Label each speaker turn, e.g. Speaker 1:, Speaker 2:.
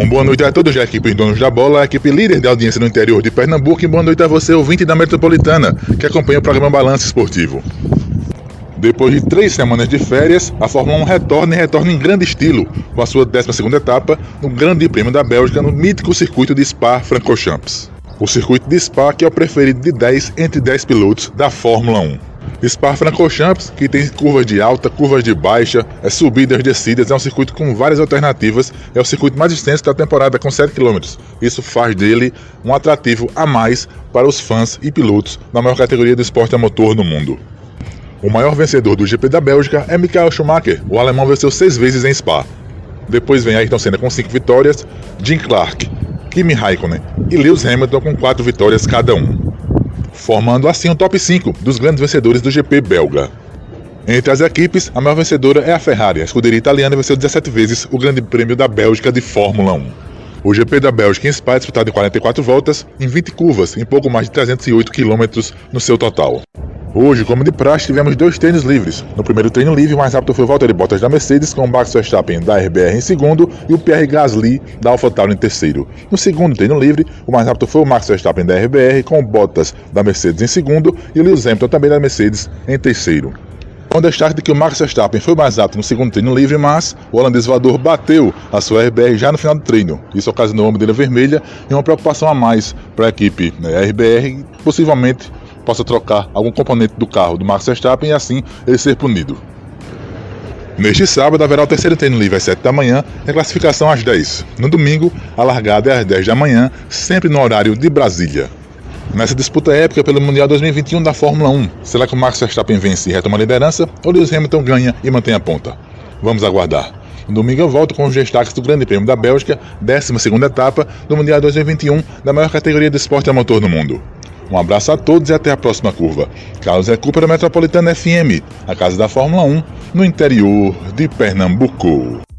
Speaker 1: Um boa noite a todos da equipe Donos da Bola, a equipe líder de audiência no interior de Pernambuco, e boa noite a você, ouvinte da Metropolitana, que acompanha o programa Balanço Esportivo. Depois de três semanas de férias, a Fórmula 1 retorna e retorna em grande estilo, com a sua 12 etapa no Grande Prêmio da Bélgica no mítico circuito de Spa-Francorchamps. O circuito de Spa que é o preferido de 10 entre 10 pilotos da Fórmula 1. Spa-Francorchamps, que tem curvas de alta, curvas de baixa, é subidas, descidas, é um circuito com várias alternativas, é o circuito mais extenso da temporada, com 7 km. Isso faz dele um atrativo a mais para os fãs e pilotos da maior categoria do esporte a motor no mundo. O maior vencedor do GP da Bélgica é Michael Schumacher, o alemão venceu seis vezes em Spa. Depois vem Ayrton Senna com 5 vitórias, Jim Clark, Kimi Raikkonen e Lewis Hamilton com 4 vitórias cada um formando assim o top 5 dos grandes vencedores do GP belga. Entre as equipes, a maior vencedora é a Ferrari. A escuderia italiana venceu 17 vezes o Grande Prêmio da Bélgica de Fórmula 1. O GP da Bélgica em Spa é disputado em 44 voltas, em 20 curvas, em pouco mais de 308 km no seu total. Hoje, como de praxe, tivemos dois treinos livres. No primeiro treino livre, o mais rápido foi o Valtteri Bottas da Mercedes, com o Max Verstappen da RBR em segundo e o Pierre Gasly da AlphaTauri em terceiro. No segundo treino livre, o mais rápido foi o Max Verstappen da RBR, com o Bottas da Mercedes em segundo e o Lewis Hamilton também da Mercedes em terceiro. Com destaque de que o Max Verstappen foi mais rápido no segundo treino livre, mas o holandês voador bateu a sua RBR já no final do treino. Isso ocasionou uma bandeira vermelha e uma preocupação a mais para a equipe né, RBR, possivelmente possa trocar algum componente do carro do Max Verstappen e assim ele ser punido. Neste sábado haverá o terceiro treino livre às 7 da manhã e a classificação às 10. No domingo, a largada é às 10 da manhã, sempre no horário de Brasília. Nessa disputa épica pelo Mundial 2021 da Fórmula 1, será que o Max Verstappen vence e retoma a liderança ou Lewis Hamilton ganha e mantém a ponta? Vamos aguardar. No domingo eu volto com os destaques do Grande Prêmio da Bélgica, 12 etapa do Mundial 2021 da maior categoria de esporte a motor no mundo. Um abraço a todos e até a próxima curva. Carlos Recupera Metropolitana FM, a casa da Fórmula 1, no interior de Pernambuco.